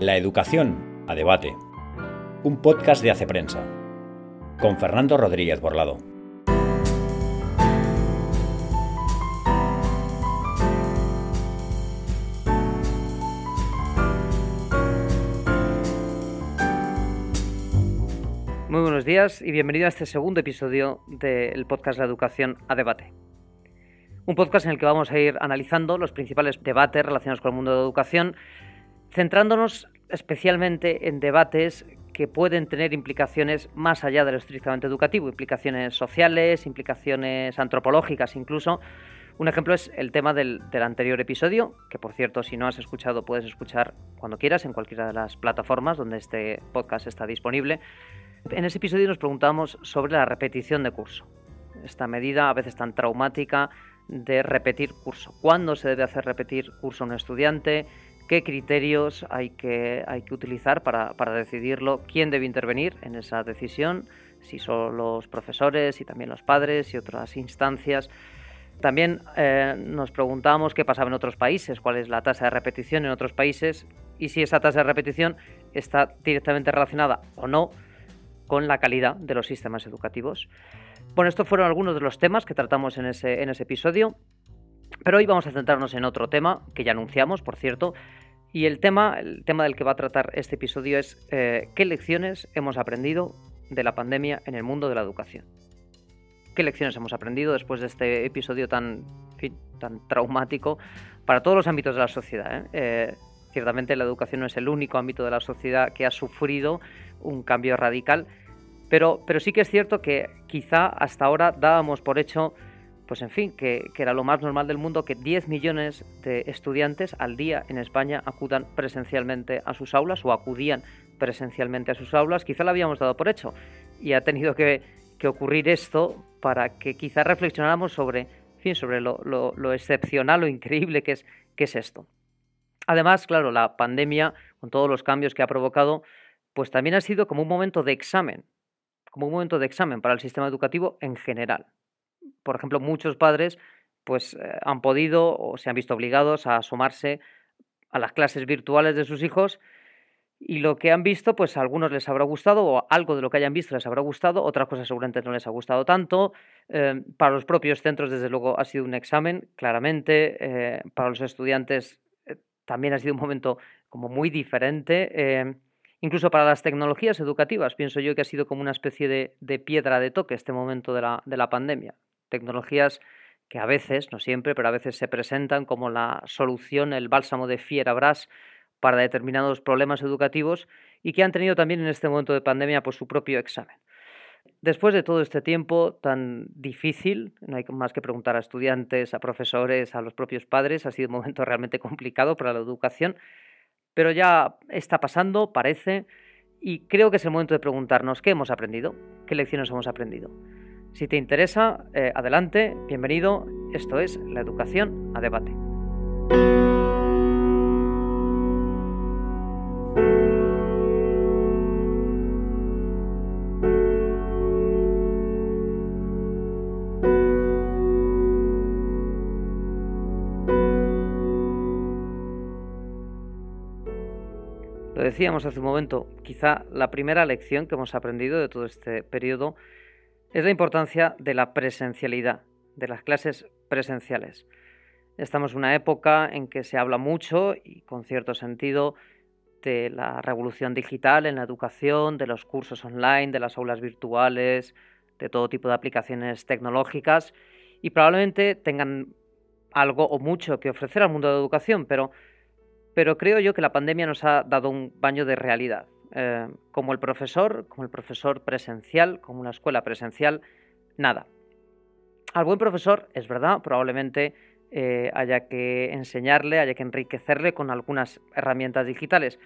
La educación a debate. Un podcast de Hace Prensa. Con Fernando Rodríguez Borlado. Muy buenos días y bienvenido a este segundo episodio del podcast La Educación a Debate. Un podcast en el que vamos a ir analizando los principales debates relacionados con el mundo de la educación centrándonos especialmente en debates que pueden tener implicaciones más allá de lo estrictamente educativo, implicaciones sociales, implicaciones antropológicas incluso. Un ejemplo es el tema del, anterior episodio, que por cierto, si no has escuchado, puedes escuchar cuando quieras en cualquiera de las plataformas donde este podcast está disponible. En ese episodio nos preguntamos sobre la repetición de curso. Esta medida a veces tan traumática de repetir curso. ¿Cuándo se debe hacer repetir curso a un estudiante? Qué criterios hay que, hay que utilizar para, decidirlo, quién debe intervenir en esa decisión, si son los profesores y también los padres y otras instancias. También eh, nos preguntamos qué pasaba en otros países, cuál es la tasa de repetición en otros países y si esa tasa de repetición está directamente relacionada o no con la calidad de los sistemas educativos. Bueno, estos fueron algunos de los temas que tratamos en ese, en ese episodio. Pero hoy vamos a centrarnos en otro tema que ya anunciamos, por cierto, y el tema, el tema del que va a tratar este episodio es eh, qué lecciones hemos aprendido de la pandemia en el mundo de la educación. ¿Qué lecciones hemos aprendido después de este episodio tan, tan traumático para todos los ámbitos de la sociedad? Eh? Eh, ciertamente la educación no es el único ámbito de la sociedad que ha sufrido un cambio radical, pero, pero sí que es cierto que quizá hasta ahora dábamos por hecho pues en fin, que, era lo más normal del mundo que 10 millones de estudiantes al día en España acudan presencialmente a sus aulas o acudían presencialmente a sus aulas, quizá lo habíamos dado por hecho y ha tenido que, ocurrir esto para que quizá reflexionáramos sobre, fin, sobre lo, excepcional, lo increíble que es, que es esto. Además, claro, la pandemia, con todos los cambios que ha provocado, pues también ha sido como un momento de examen, como un momento de examen para el sistema educativo en general por ejemplo, muchos padres pues eh, han podido o se han visto obligados a sumarse a las clases virtuales de sus hijos y lo que han visto, pues a algunos les habrá gustado o algo de lo que hayan visto les habrá gustado, otras cosas seguramente no les ha gustado tanto. Eh, para los propios centros, desde luego, ha sido un examen, claramente. Eh, para los estudiantes también ha sido un momento como muy diferente. Incluso para las tecnologías educativas, pienso yo que ha sido como una especie de, piedra de toque este momento de la, de la pandemia. Tecnologías que a veces, no siempre, pero a veces se presentan como la solución, el bálsamo de Fierabras para determinados problemas educativos y que han tenido también en este momento de pandemia pues, su propio examen. Después de todo este tiempo tan difícil, no hay más que preguntar a estudiantes, a profesores, a los propios padres, ha sido un momento realmente complicado para la educación, pero ya está pasando, parece, y creo que es el momento de preguntarnos qué hemos aprendido, qué lecciones hemos aprendido. Si te interesa, eh, adelante, bienvenido, esto es la educación a debate. decíamos hace un momento, quizá la primera lección que hemos aprendido de todo este periodo es la importancia de la presencialidad, de las clases presenciales. Estamos en una época en que se habla mucho y con cierto sentido de la revolución digital en la educación, de los cursos online, de las aulas virtuales, de todo tipo de aplicaciones tecnológicas y probablemente tengan algo o mucho que ofrecer al mundo de la educación, pero pero creo yo que la pandemia nos ha dado un baño de realidad. Eh, como el profesor, como el profesor presencial, como una escuela presencial, nada. Al buen profesor, es verdad, probablemente eh, haya que enseñarle, haya que enriquecerle con algunas herramientas digitales,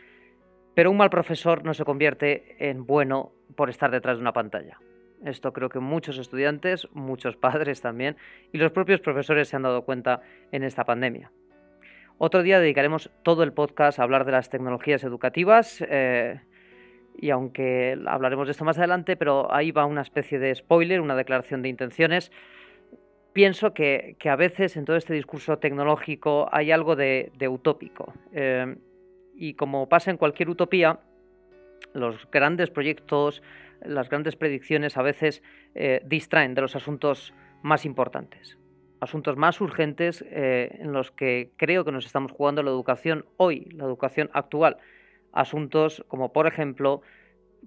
pero un mal profesor no se convierte en bueno por estar detrás de una pantalla. Esto creo que muchos estudiantes, muchos padres también, y los propios profesores se han dado cuenta en esta pandemia. Otro día dedicaremos todo el podcast a hablar de las tecnologías educativas. Eh, y aunque hablaremos de esto más adelante, pero ahí va una especie de spoiler, una declaración de intenciones. Pienso que, a veces en todo este discurso tecnológico hay algo de, utópico. Eh, y como pasa en cualquier utopía, los grandes proyectos, las grandes predicciones a veces eh, distraen de los asuntos más importantes, asuntos más urgentes eh, en los que creo que nos estamos jugando la educación hoy, la educación actual. Asuntos como, por ejemplo,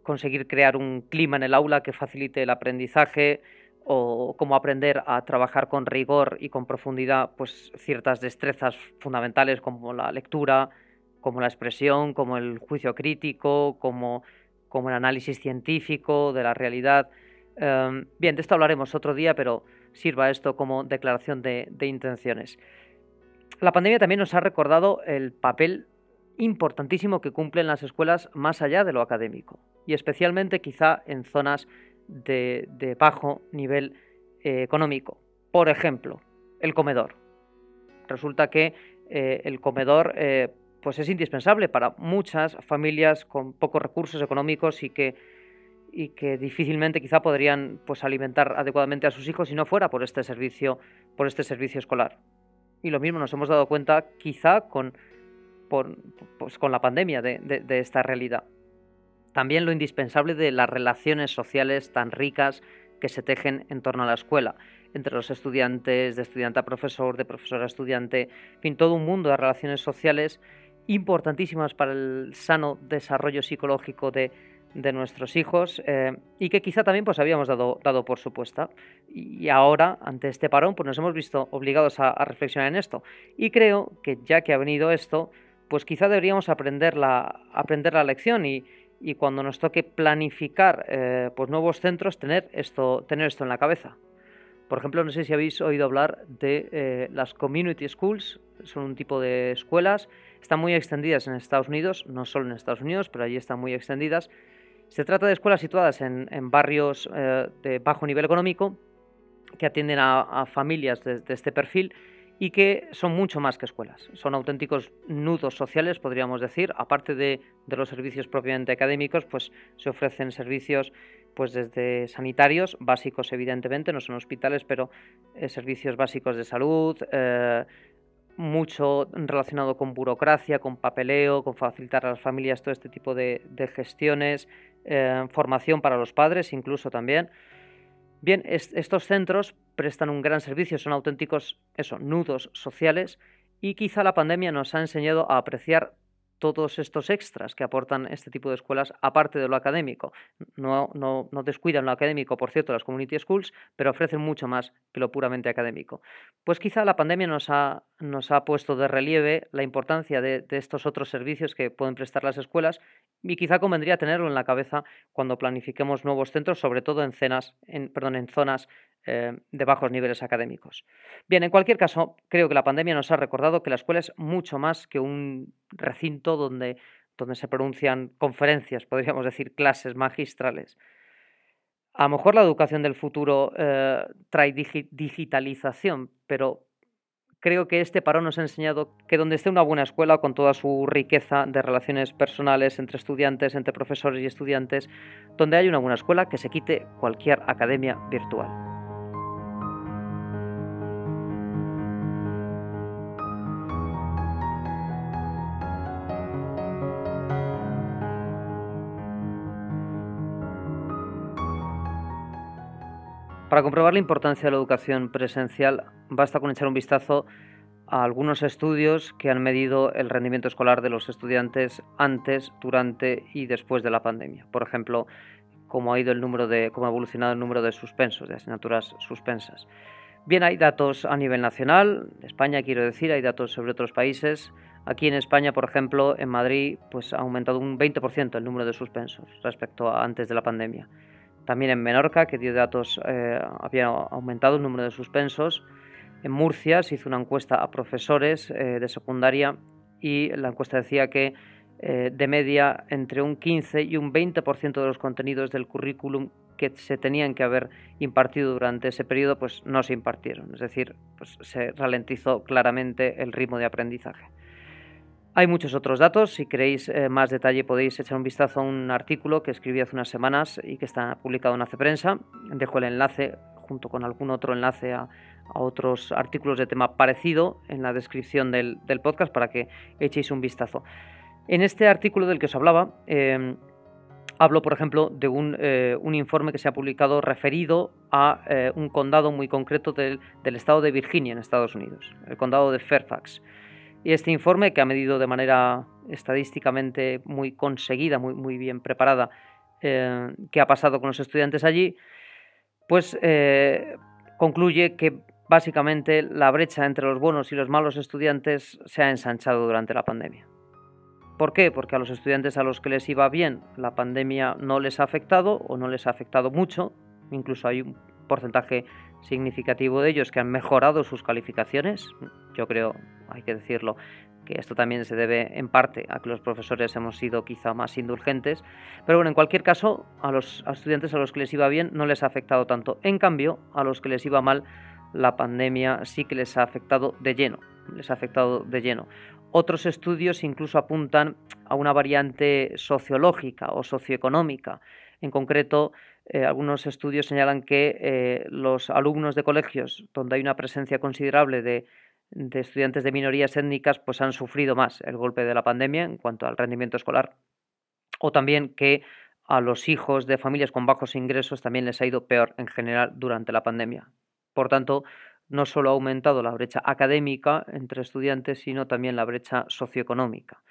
conseguir crear un clima en el aula que facilite el aprendizaje o cómo aprender a trabajar con rigor y con profundidad pues ciertas destrezas fundamentales como la lectura, como la expresión, como el juicio crítico, como, como el análisis científico de la realidad. Em, bien, de esto hablaremos otro día, pero sirva esto como declaración de, de intenciones. La pandemia también nos ha recordado el papel importantísimo que cumplen las escuelas más allá de lo académico y especialmente quizá en zonas de, bajo nivel eh, económico. Por ejemplo, el comedor. Resulta que eh, el comedor eh, pues es indispensable para muchas familias con pocos recursos económicos y que, y que difícilmente quizá podrían pues, alimentar adecuadamente a sus hijos si no fuera por este servicio, por este servicio escolar. Y lo mismo nos hemos dado cuenta quizá con, pues, con la pandemia de, de esta realidad. También lo indispensable de las relaciones sociales tan ricas que se tejen en torno a la escuela, entre los estudiantes, de estudiante a profesor, de profesor a estudiante, en fin, todo un mundo de relaciones sociales importantísimas para el sano desarrollo psicológico de, nuestros hijos eh, y que quizá también pues habíamos dado, dado por supuesta y ahora ante este parón pues nos hemos visto obligados a, reflexionar en esto y creo que ya que ha venido esto pues quizá deberíamos aprender la, aprender la lección y, y cuando nos toque planificar eh, pues nuevos centros tener esto, tener esto en la cabeza. Por ejemplo, no sé si habéis oído hablar de eh, las community schools, son un tipo de escuelas, están muy extendidas en Estados Unidos, no solo en Estados Unidos, pero allí están muy extendidas. Se trata de escuelas situadas en, barrios eh, de bajo nivel económico que atienden a, familias de, este perfil y que son mucho más que escuelas. Son auténticos nudos sociales, podríamos decir. Aparte de, de los servicios propiamente académicos, pues se ofrecen servicios pues desde sanitarios, básicos evidentemente, no son hospitales, pero eh, servicios básicos de salud, eh, mucho relacionado con burocracia, con papeleo, con facilitar a las familias todo este tipo de, gestiones, eh, formación para los padres incluso también. Bien, estos centros prestan un gran servicio, son auténticos eso, nudos sociales y quizá la pandemia nos ha enseñado a apreciar todos estos extras que aportan este tipo de escuelas, aparte de lo académico. No, no, no, descuidan lo académico, por cierto, las community schools, pero ofrecen mucho más que lo puramente académico. Pues quizá la pandemia nos ha, nos ha puesto de relieve la importancia de, estos otros servicios que pueden prestar las escuelas y quizá convendría tenerlo en la cabeza cuando planifiquemos nuevos centros, sobre todo en, en, perdón, en zonas eh, de bajos niveles académicos. Bien, en cualquier caso, creo que la pandemia nos ha recordado que la escuela es mucho más que un recinto donde, donde se pronuncian conferencias, podríamos decir clases magistrales. A lo mejor la educación del futuro eh, trae digitalización, pero creo que este parón nos ha enseñado que donde esté una buena escuela, con toda su riqueza de relaciones personales entre estudiantes, entre profesores y estudiantes, donde hay una buena escuela, que se quite cualquier academia virtual. Para comprobar la importancia de la educación presencial, basta con echar un vistazo a algunos estudios que han medido el rendimiento escolar de los estudiantes antes, durante y después de la pandemia. Por ejemplo, cómo ha ido el número de, cómo ha evolucionado el número de suspensos, de asignaturas suspensas. Bien, hay datos a nivel nacional, España quiero decir, hay datos sobre otros países. Aquí en España, por ejemplo, en Madrid, pues ha aumentado un 20% el número de suspensos respecto a antes de la pandemia. También en Menorca, que dio datos, eh, había aumentado el número de suspensos. En Murcia se hizo una encuesta a profesores eh, de secundaria y la encuesta decía que eh, de media entre un 15 y un 20% de los contenidos del currículum que se tenían que haber impartido durante ese periodo pues no se impartieron, es decir, pues se ralentizó claramente el ritmo de aprendizaje. Hay muchos otros datos, si queréis eh, más detalle podéis echar un vistazo a un artículo que escribí hace unas semanas y que está publicado en Hace Prensa. Dejo el enlace junto con algún otro enlace a, otros artículos de tema parecido en la descripción del, podcast para que echéis un vistazo. En este artículo del que os hablaba, em, hablo, por ejemplo, de un, eh, un, informe que se ha publicado referido a eh, un condado muy concreto del, del, estado de Virginia, en Estados Unidos, el condado de Fairfax. Y este informe, que ha medido de manera estadísticamente muy conseguida, muy, muy bien preparada, eh, qué ha pasado con los estudiantes allí, pues concluye que básicamente la brecha entre los buenos y los malos estudiantes se ha ensanchado durante la pandemia. ¿Por qué? Porque a los estudiantes a los que les iba bien la pandemia no les ha afectado o no les ha afectado mucho, incluso hay un porcentaje significativo de ellos que han mejorado sus calificaciones. Yo creo, hay que decirlo, que esto también se debe en parte a que los profesores hemos sido quizá más indulgentes. Pero bueno, en cualquier caso, a los estudiantes a los que les iba bien no les ha afectado tanto. En cambio, a los que les iba mal, la pandemia sí que les ha afectado de lleno. Les ha afectado de lleno. Otros estudios incluso apuntan a una variante sociológica o socioeconómica. En concreto, eh, algunos estudios señalan que eh, los alumnos de colegios donde hay una presencia considerable de, de, estudiantes de minorías étnicas pues han sufrido más el golpe de la pandemia en cuanto al rendimiento escolar. O también que a los hijos de familias con bajos ingresos también les ha ido peor en general durante la pandemia. Por tanto, no solo ha aumentado la brecha académica entre estudiantes, sino también la brecha socioeconómica.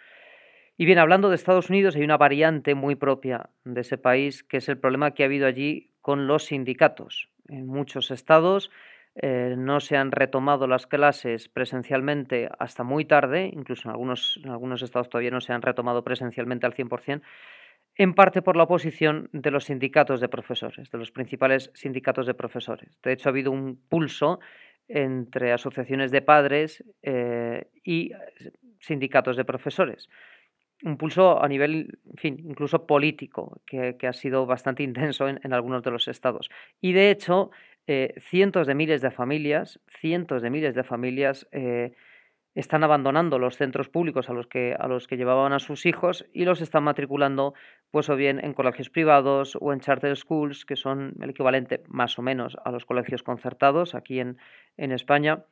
Y bien, hablando de Estados Unidos, hay una variante muy propia de ese país, que es el problema que ha habido allí con los sindicatos. En muchos estados eh, no se han retomado las clases presencialmente hasta muy tarde, incluso en algunos, algunos estados todavía no se han retomado presencialmente al 100%, en parte por la oposición de los sindicatos de profesores, de los principales sindicatos de profesores. De hecho, ha habido un pulso entre asociaciones de padres eh, y sindicatos de profesores. Un pulso a nivel, en fin, incluso político, que, ha sido bastante intenso en, algunos de los estados. Y de hecho, eh, cientos de miles de familias, cientos de miles de familias eh, están abandonando los centros públicos a los que, a los que llevaban a sus hijos y los están matriculando pues o bien en colegios privados o en charter schools, que son el equivalente más o menos a los colegios concertados aquí en, en España.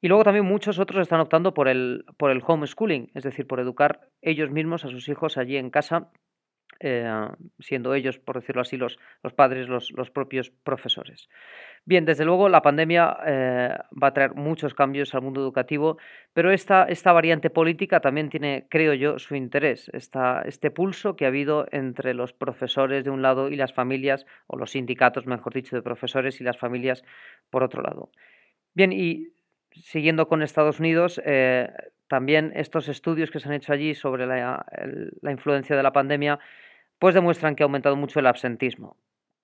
Y luego también muchos otros están optando por el, por el homeschooling, es decir, por educar ellos mismos a sus hijos allí en casa eh, siendo ellos, por decirlo así, los, los padres, los, los, propios profesores. Bien, desde luego la pandemia eh, va a traer muchos cambios al mundo educativo, pero esta, esta variante política también tiene, creo yo, su interés, este pulso que ha habido entre los profesores de un lado y las familias, o los sindicatos, mejor dicho, de profesores y las familias por otro lado. Bien, y siguiendo con Estados Unidos, eh, también estos estudios que se han hecho allí sobre la, influencia de la pandemia pues demuestran que ha aumentado mucho el absentismo.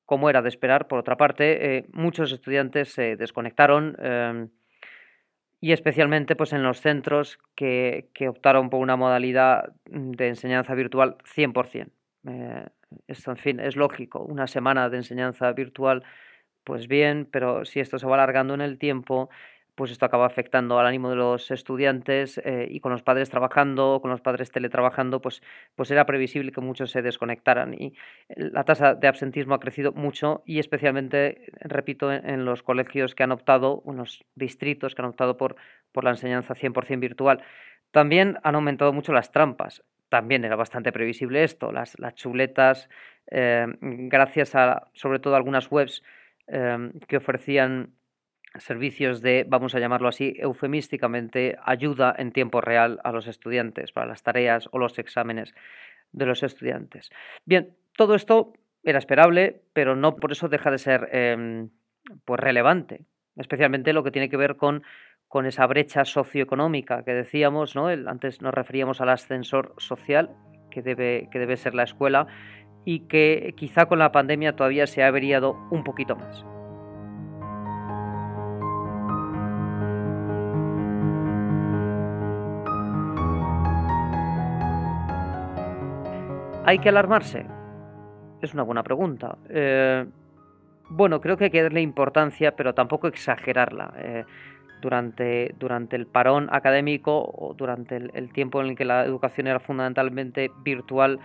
Como era de esperar, por otra parte, eh, muchos estudiantes se desconectaron em, y especialmente pues, en los centros que, optaron por una modalidad de enseñanza virtual 100%. Eh, esto, en fin, es lógico. Una semana de enseñanza virtual, pues bien, pero si esto se va alargando en el tiempo, pues esto acaba afectando al ánimo de los estudiantes eh, y con los padres trabajando, con los padres teletrabajando, pues, pues era previsible que muchos se desconectaran y la tasa de absentismo ha crecido mucho y especialmente, repito, en, los colegios que han optado, en los distritos que han optado por, por la enseñanza 100% virtual. También han aumentado mucho las trampas. También era bastante previsible esto, las, las chuletas, eh, gracias a sobre todo algunas webs eh, que ofrecían servicios de, vamos a llamarlo así, eufemísticamente, ayuda en tiempo real a los estudiantes para las tareas o los exámenes de los estudiantes. Bien, todo esto era esperable, pero no por eso deja de ser em, pues relevante, especialmente lo que tiene que ver con, con esa brecha socioeconómica que decíamos, ¿no? antes nos referíamos al ascensor social que debe, que debe ser la escuela y que quizá con la pandemia todavía se ha averiado un poquito más. ¿Hay que alarmarse? Es una buena pregunta. Eh, bueno, creo que hay que darle importancia, pero tampoco exagerarla. Eh, durante, durante el parón académico o durante el, tiempo en el que la educación era fundamentalmente virtual,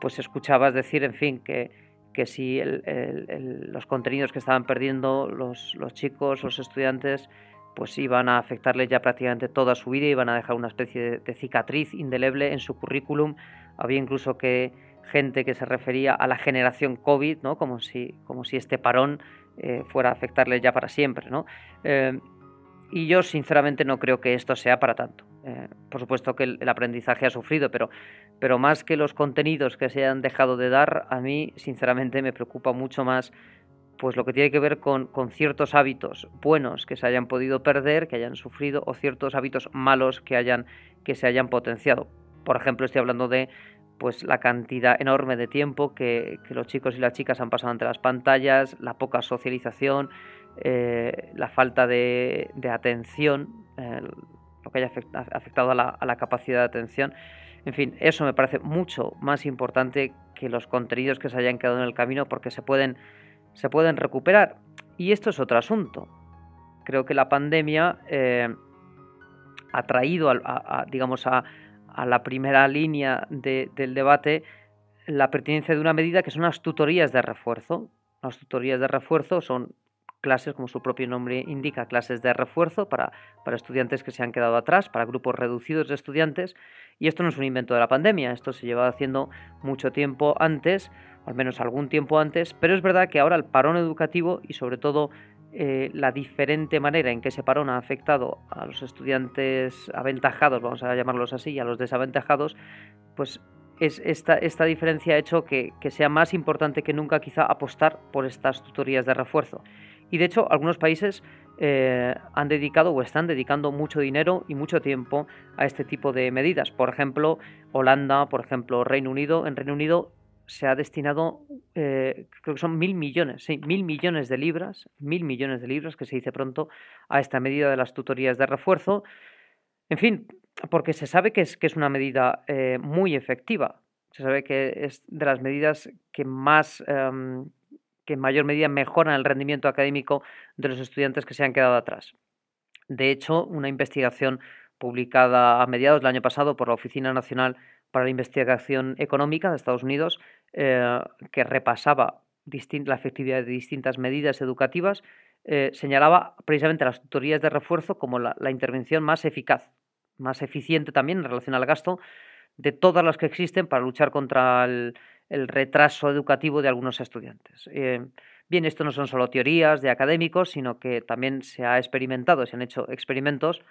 pues escuchabas decir, en fin, que, que si los contenidos que estaban perdiendo los, los chicos, los estudiantes, pues iban a afectarle ya prácticamente toda su vida, iban a dejar una especie de, cicatriz indeleble en su currículum. Había incluso que gente que se refería a la generación COVID, ¿no? como, si, como si este parón eh, fuera a afectarle ya para siempre. ¿no? Eh, y yo sinceramente no creo que esto sea para tanto. Eh, por supuesto que el, aprendizaje ha sufrido, pero, pero más que los contenidos que se han dejado de dar, a mí sinceramente me preocupa mucho más pues lo que tiene que ver con, con, ciertos hábitos buenos que se hayan podido perder, que hayan sufrido, o ciertos hábitos malos que, hayan, que se hayan potenciado. Por ejemplo, estoy hablando de pues la cantidad enorme de tiempo que, que los chicos y las chicas han pasado ante las pantallas, la poca socialización, eh, la falta de, atención, lo que haya afectado a la, capacidad de atención. En fin, eso me parece mucho más importante que los contenidos que se hayan quedado en el camino porque se pueden, se pueden recuperar. Y esto es otro asunto. Creo que la pandemia eh, ha traído, a, digamos, a, la primera línea del debate la pertinencia de una medida que son las tutorías de refuerzo. Las tutorías de refuerzo son clases, como su propio nombre indica, clases de refuerzo para, para, estudiantes que se han quedado atrás, para grupos reducidos de estudiantes. Y esto no es un invento de la pandemia, esto se lleva haciendo mucho tiempo antes, al menos algún tiempo antes, pero es verdad que ahora el parón educativo y sobre todo eh, la diferente manera en que ese parón ha afectado a los estudiantes aventajados, vamos a llamarlos así, y a los desaventajados, pues es esta, esta diferencia ha hecho que, que sea más importante que nunca quizá apostar por estas tutorías de refuerzo. Y de hecho, algunos países eh, han dedicado o están dedicando mucho dinero y mucho tiempo a este tipo de medidas. Por ejemplo, Holanda, por ejemplo, Reino Unido. En Reino Unido se ha destinado, eh, creo que son mil millones, sí, mil millones de libras, mil millones de libras, que se dice pronto, a esta medida de las tutorías de refuerzo. En fin, porque se sabe que es, que es una medida eh, muy efectiva. Se sabe que es de las medidas que más em, que en mayor medida mejoran el rendimiento académico de los estudiantes que se han quedado atrás. De hecho, una investigación publicada a mediados del año pasado por la Oficina Nacional para la Investigación Económica de Estados Unidos, eh, que repasaba la efectividad de distintas medidas educativas, eh, señalaba precisamente las tutorías de refuerzo como la, intervención más eficaz, más eficiente también en relación al gasto de todas las que existen para luchar contra el, retraso educativo de algunos estudiantes. Eh, bien, esto no son solo teorías de académicos, sino que también se ha experimentado, se han hecho experimentos.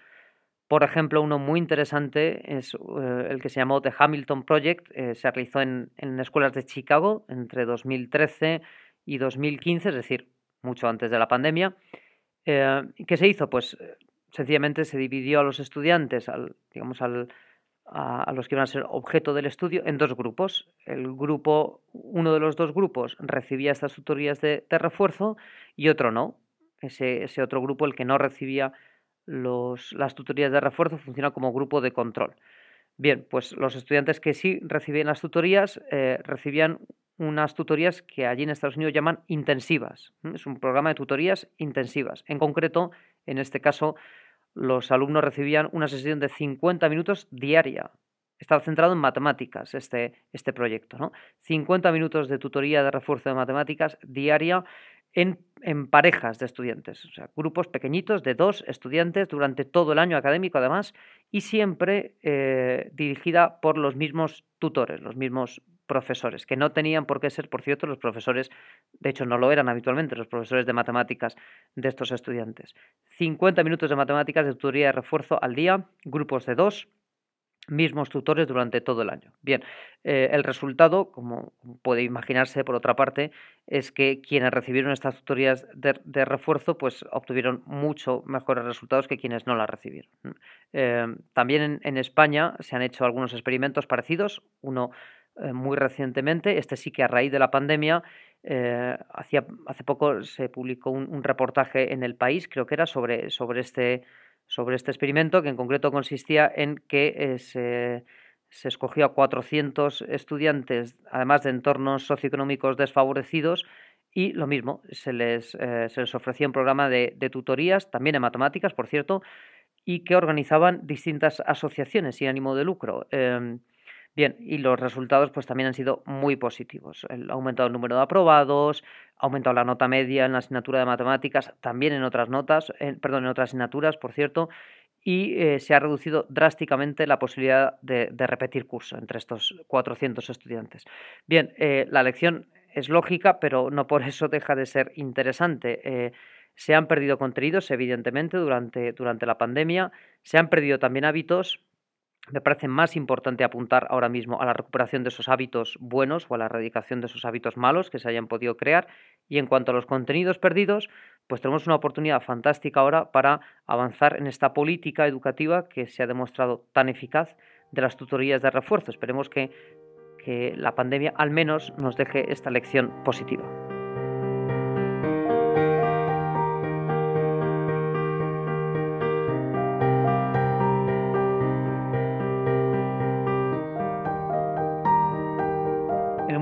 Por ejemplo, uno muy interesante es eh, el que se llamó The Hamilton Project, eh, se realizó en, en, escuelas de Chicago entre 2013 y 2015, es decir, mucho antes de la pandemia. ¿Qué se hizo? Pues sencillamente se dividió a los estudiantes, al, digamos, al, a, los que iban a ser objeto del estudio en dos grupos. El grupo, uno de los dos grupos recibía estas tutorías de, refuerzo y otro no. Ese, ese, otro grupo, el que no recibía los, las tutorías de refuerzo, funciona como grupo de control. Bien, pues los estudiantes que sí recibían las tutorías eh, recibían unas tutorías que allí en Estados Unidos llaman intensivas. Es un programa de tutorías intensivas. En concreto, en este caso, los alumnos recibían una sesión de 50 minutos diaria. Estaba centrado en matemáticas este, este proyecto. ¿no? 50 minutos de tutoría de refuerzo de matemáticas diaria en, parejas de estudiantes, o sea, grupos pequeñitos de dos estudiantes durante todo el año académico además y siempre eh, dirigida por los mismos tutores, los mismos profesores, que no tenían por qué ser, por cierto, los profesores, de hecho no lo eran habitualmente, los profesores de matemáticas de estos estudiantes. 50 minutos de matemáticas de tutoría de refuerzo al día, grupos de dos, mismos tutores durante todo el año. Bien, eh, el resultado, como puede imaginarse por otra parte, es que quienes recibieron estas tutorías de, refuerzo, pues obtuvieron mucho mejores resultados que quienes no las recibieron. Eh, también en, España se han hecho algunos experimentos parecidos, uno eh, muy recientemente. Este sí que a raíz de la pandemia, eh, hace poco se publicó un, reportaje en El País, creo que era, sobre, sobre, este, sobre este experimento, que en concreto consistía en que eh, se, se, escogió a 400 estudiantes, además de entornos socioeconómicos desfavorecidos, y lo mismo, se les, se les ofrecía un programa de, de tutorías, también en matemáticas, por cierto, y que organizaban distintas asociaciones sin ánimo de lucro. Em, Bien, y los resultados pues también han sido muy positivos. El, ha aumentado el número de aprobados, ha aumentado la nota media en la asignatura de matemáticas, también en otras notas, perdón, en otras asignaturas, por cierto, y eh, se ha reducido drásticamente la posibilidad de, repetir curso entre estos 400 estudiantes. Bien, eh, la lección es lógica, pero no por eso deja de ser interesante. Eh, se han perdido contenidos, evidentemente, durante, durante la pandemia, se han perdido también hábitos. Me parece más importante apuntar ahora mismo a la recuperación de esos hábitos buenos o a la erradicación de esos hábitos malos que se hayan podido crear. Y en cuanto a los contenidos perdidos, pues tenemos una oportunidad fantástica ahora para avanzar en esta política educativa que se ha demostrado tan eficaz de las tutorías de refuerzo. Esperemos que, que la pandemia al menos nos deje esta lección positiva.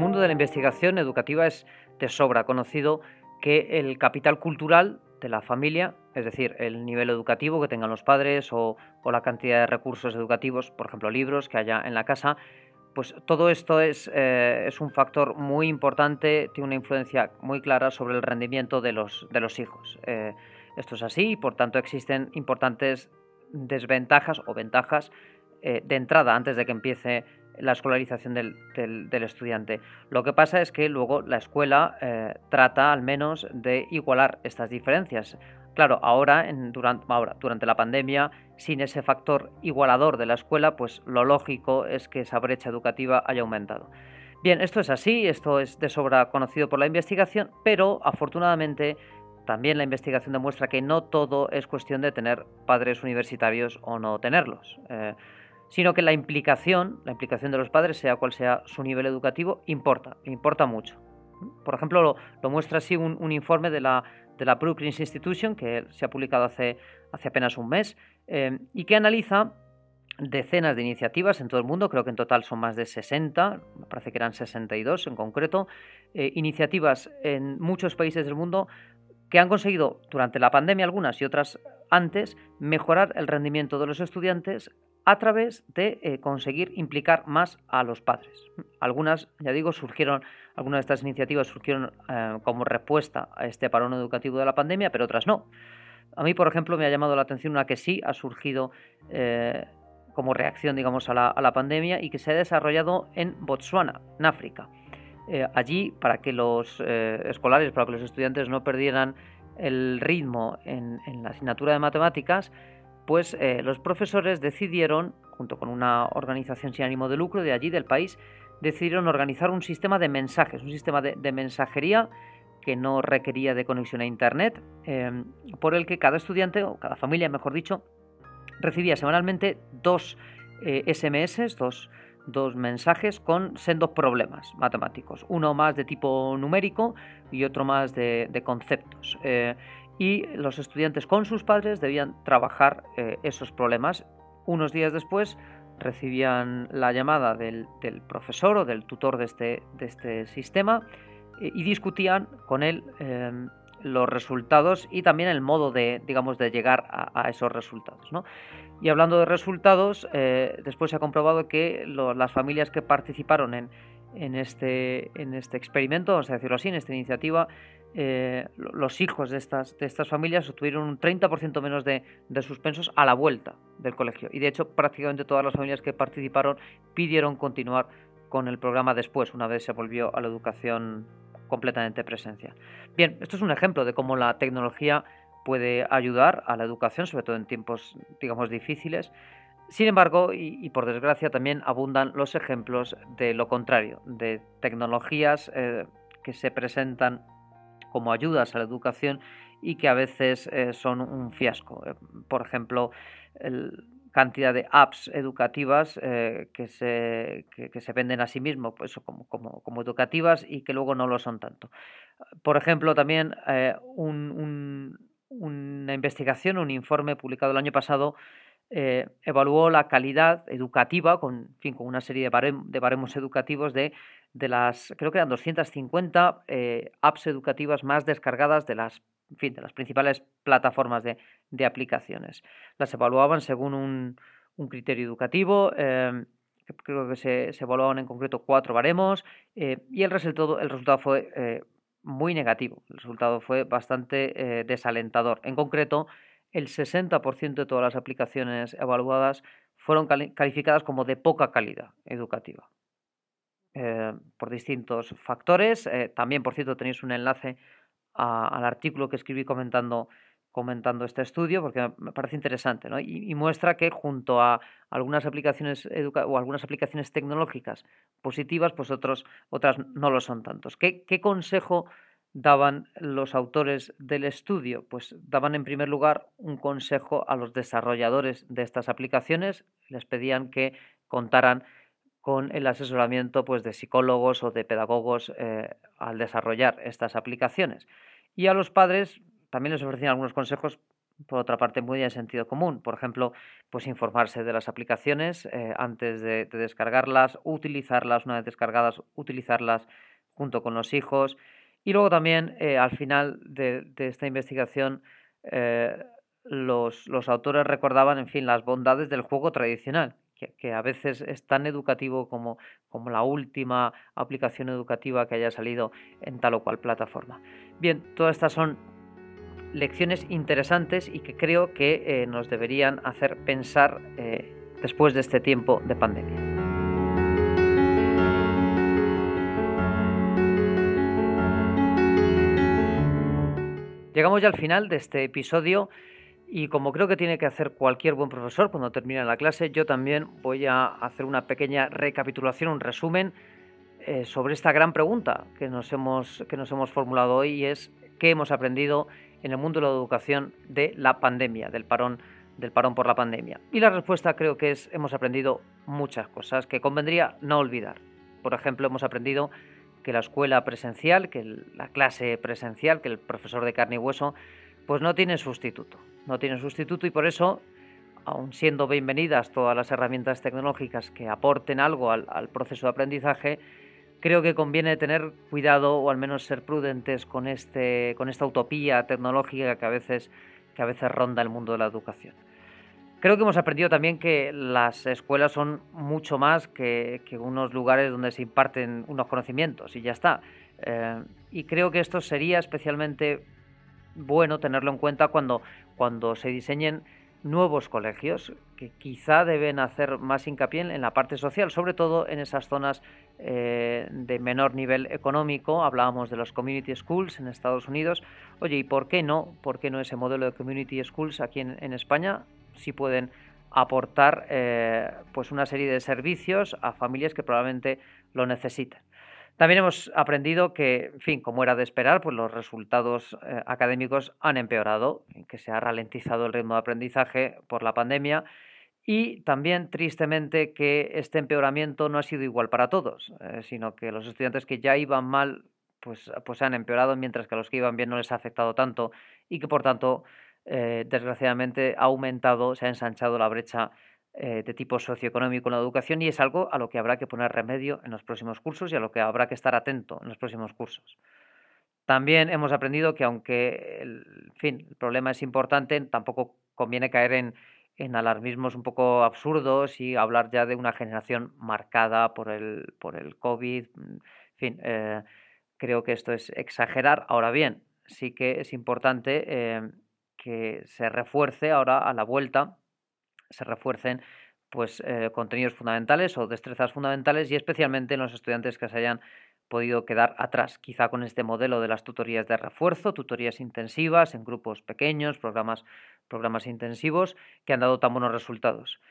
Mundo de la investigación educativa es de sobra conocido que el capital cultural de la familia, es decir, el nivel educativo que tengan los padres o, la cantidad de recursos educativos, por ejemplo, libros que haya en la casa, pues todo esto es, eh, un factor muy importante, tiene una influencia muy clara sobre el rendimiento de los, de los hijos. Eh, esto es así y por tanto existen importantes desventajas o ventajas eh, de entrada antes de que empiece la escolarización del, estudiante. Lo que pasa es que luego la escuela eh, trata al menos de igualar estas diferencias. Claro, ahora, en, durante, ahora, durante la pandemia, sin ese factor igualador de la escuela, pues lo lógico es que esa brecha educativa haya aumentado. Bien, esto es así, esto es de sobra conocido por la investigación, pero afortunadamente también la investigación demuestra que no todo es cuestión de tener padres universitarios o no tenerlos. Eh, sino que la implicación, la implicación de los padres, sea cual sea su nivel educativo, importa, importa mucho. Por ejemplo, lo, muestra así un, informe de la, Brookings Institution, que se ha publicado hace, hace apenas un mes, eh, y que analiza decenas de iniciativas en todo el mundo, creo que en total son más de 60, me parece que eran 62 en concreto, eh, iniciativas en muchos países del mundo que han conseguido durante la pandemia algunas y otras antes mejorar el rendimiento de los estudiantes a través de eh, conseguir implicar más a los padres. Algunas, ya digo, surgieron, algunas de estas iniciativas surgieron eh, como respuesta a este parón educativo de la pandemia, pero otras no. A mí, por ejemplo, me ha llamado la atención una que sí ha surgido eh, como reacción, digamos, a la, pandemia y que se ha desarrollado en Botswana, en África. allí, para que los escolares, para que los estudiantes no perdieran el ritmo en la asignatura de matemáticas, pues eh, los profesores decidieron, junto con una organización sin ánimo de lucro de allí, del país, decidieron organizar un sistema de mensajes, un sistema de, mensajería que no requería de conexión a Internet, em, por el que cada estudiante, o cada familia, mejor dicho, recibía semanalmente dos SMS, eh, dos, dos, mensajes con sendos problemas matemáticos, uno más de tipo numérico y otro más de, conceptos. Eh, y los estudiantes con sus padres debían trabajar eh, esos problemas. Unos días después recibían la llamada del, profesor o del tutor de este, de este sistema eh, y discutían con él em, los resultados y también el modo de, digamos, de llegar a, esos resultados. Y hablando de resultados, eh, después se ha comprobado que las familias que participaron en, en, este, en este experimento, vamos a decirlo así, en esta iniciativa, eh, los hijos de estas, de estas familias obtuvieron un 30% menos de, suspensos a la vuelta del colegio. Y de hecho, prácticamente todas las familias que participaron pidieron continuar con el programa después, una vez se volvió a la educación completamente presencial. Bien, esto es un ejemplo de cómo la tecnología puede ayudar a la educación, sobre todo en tiempos, digamos, difíciles. Sin embargo, y, por desgracia, también abundan los ejemplos de lo contrario, de tecnologías eh, que se presentan como ayudas a la educación y que a veces eh, son un fiasco. Eh, por ejemplo, el, cantidad de apps educativas eh, que, se, que, se, venden a sí mismos pues, como, como, como, educativas y que luego no lo son tanto. Por ejemplo, también un, una investigación, un informe publicado el año pasado, evaluó la calidad educativa con, fin, con una serie de, de baremos educativos de de las, creo que eran 250 eh, apps educativas más descargadas de las, fin, de las principales plataformas de, aplicaciones. Las evaluaban según un, criterio educativo, em, creo que se, evaluaban en concreto cuatro baremos, eh, y el resultado, el resultado fue eh, muy negativo, el resultado fue bastante desalentador. En concreto, el 60% de todas las aplicaciones evaluadas fueron calificadas como de poca calidad educativa. por distintos factores. también, por cierto, tenéis un enlace al artículo que escribí comentando comentando este estudio porque me parece interesante y, muestra que junto a algunas aplicaciones o algunas aplicaciones tecnológicas positivas, pues otros, otras no lo son tantos. ¿Qué, ¿Qué, consejo daban los autores del estudio? Pues daban en primer lugar un consejo a los desarrolladores de estas aplicaciones, les pedían que contaran con el asesoramiento pues, de psicólogos o de pedagogos eh, al desarrollar estas aplicaciones. Y a los padres también les ofrecían algunos consejos, por otra parte, muy en sentido común. Por ejemplo, pues informarse de las aplicaciones eh, antes de, descargarlas, utilizarlas una vez descargadas, utilizarlas junto con los hijos. Y luego también, eh, al final de, esta investigación, eh, los, autores recordaban, en fin, las bondades del juego tradicional, que, a veces es tan educativo como, como la última aplicación educativa que haya salido en tal o cual plataforma. Bien, todas estas son lecciones interesantes y que creo que eh, nos deberían hacer pensar después de este tiempo de pandemia. Llegamos ya al final de este episodio y como creo que tiene que hacer cualquier buen profesor cuando termina la clase, yo también voy a hacer una pequeña recapitulación, un resumen eh, sobre esta gran pregunta que nos, hemos, que nos hemos formulado hoy y es qué hemos aprendido en el mundo de la educación de la pandemia, del parón, del parón por la pandemia. Y la respuesta creo que es hemos aprendido muchas cosas que convendría no olvidar. Por ejemplo, hemos aprendido que la escuela presencial, que la clase presencial, que el profesor de carne y hueso, pues no tiene sustituto. No tiene sustituto y por eso, aun siendo bienvenidas todas las herramientas tecnológicas que aporten algo al, proceso de aprendizaje, creo que conviene tener cuidado o al menos ser prudentes con, este, con esta utopía tecnológica que a, veces, que a veces ronda el mundo de la educación. Creo que hemos aprendido también que las escuelas son mucho más que, unos lugares donde se imparten unos conocimientos y ya está. Eh, y creo que esto sería especialmente bueno tenerlo en cuenta cuando, cuando se diseñen nuevos colegios que quizá deben hacer más hincapié en la parte social, sobre todo en esas zonas eh, de menor nivel económico. Hablábamos de los community schools en Estados Unidos. Oye, ¿y por qué no? ¿Por qué no ese modelo de community schools aquí en, España? Si pueden aportar eh, pues una serie de servicios a familias que probablemente lo necesiten. También hemos aprendido que, en fin, como era de esperar, pues los resultados eh, académicos han empeorado, que se ha ralentizado el ritmo de aprendizaje por la pandemia y también, tristemente, que este empeoramiento no ha sido igual para todos, eh, sino que los estudiantes que ya iban mal pues, pues han empeorado, mientras que a los que iban bien no les ha afectado tanto y que, por tanto, eh, desgraciadamente ha aumentado, se ha ensanchado la brecha eh, de tipo socioeconómico en la educación y es algo a lo que habrá que poner remedio en los próximos cursos y a lo que habrá que estar atento en los próximos cursos. También hemos aprendido que aunque el, fin, el problema es importante, tampoco conviene caer en, en alarmismos un poco absurdos y hablar ya de una generación marcada por el, por el COVID. En fin, eh, creo que esto es exagerar. Ahora bien, sí que es importante que se refuerce ahora a la vuelta se refuercen pues, eh, contenidos fundamentales o destrezas fundamentales y especialmente en los estudiantes que se hayan podido quedar atrás, quizá con este modelo de las tutorías de refuerzo, tutorías intensivas en grupos pequeños, programas, programas intensivos que han dado tan buenos resultados.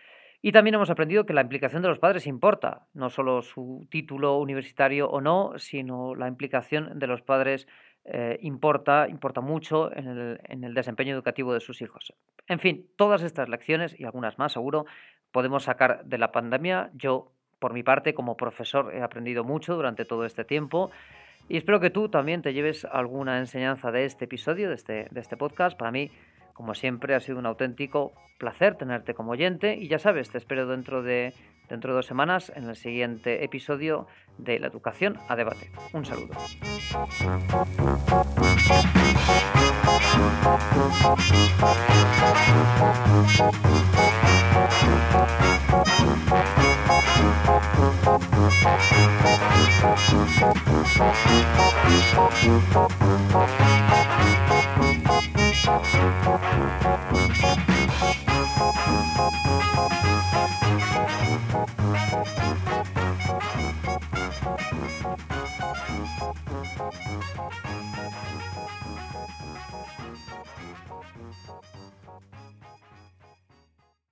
Y también hemos aprendido que la implicación de los padres importa, no solo su título universitario o no, sino la implicación de los padres eh, importa, importa mucho en el, en el desempeño educativo de sus hijos. En fin, todas estas lecciones y algunas más seguro podemos sacar de la pandemia. Yo, por mi parte, como profesor, he aprendido mucho durante todo este tiempo. Y espero que tú también te lleves alguna enseñanza de este episodio, de este, de este podcast. Para mí, como siempre, ha sido un auténtico placer tenerte como oyente y ya sabes, te espero dentro de, dentro de dos semanas en el siguiente episodio de La Educación a Debate. Un saludo. Thank you.